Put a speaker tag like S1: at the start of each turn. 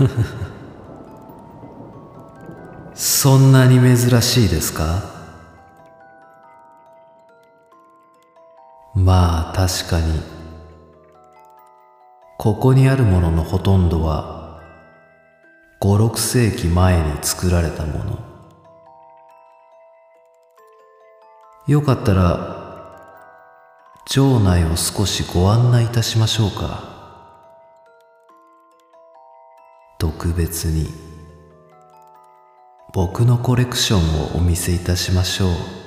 S1: そんなに珍しいですか？まあ確かに。ここにあるもののほとんどは56世紀前に作られたもの。よかったら城内を少しご案内いたしましょうか。特別に。僕のコレクションをお見せいたしましょう。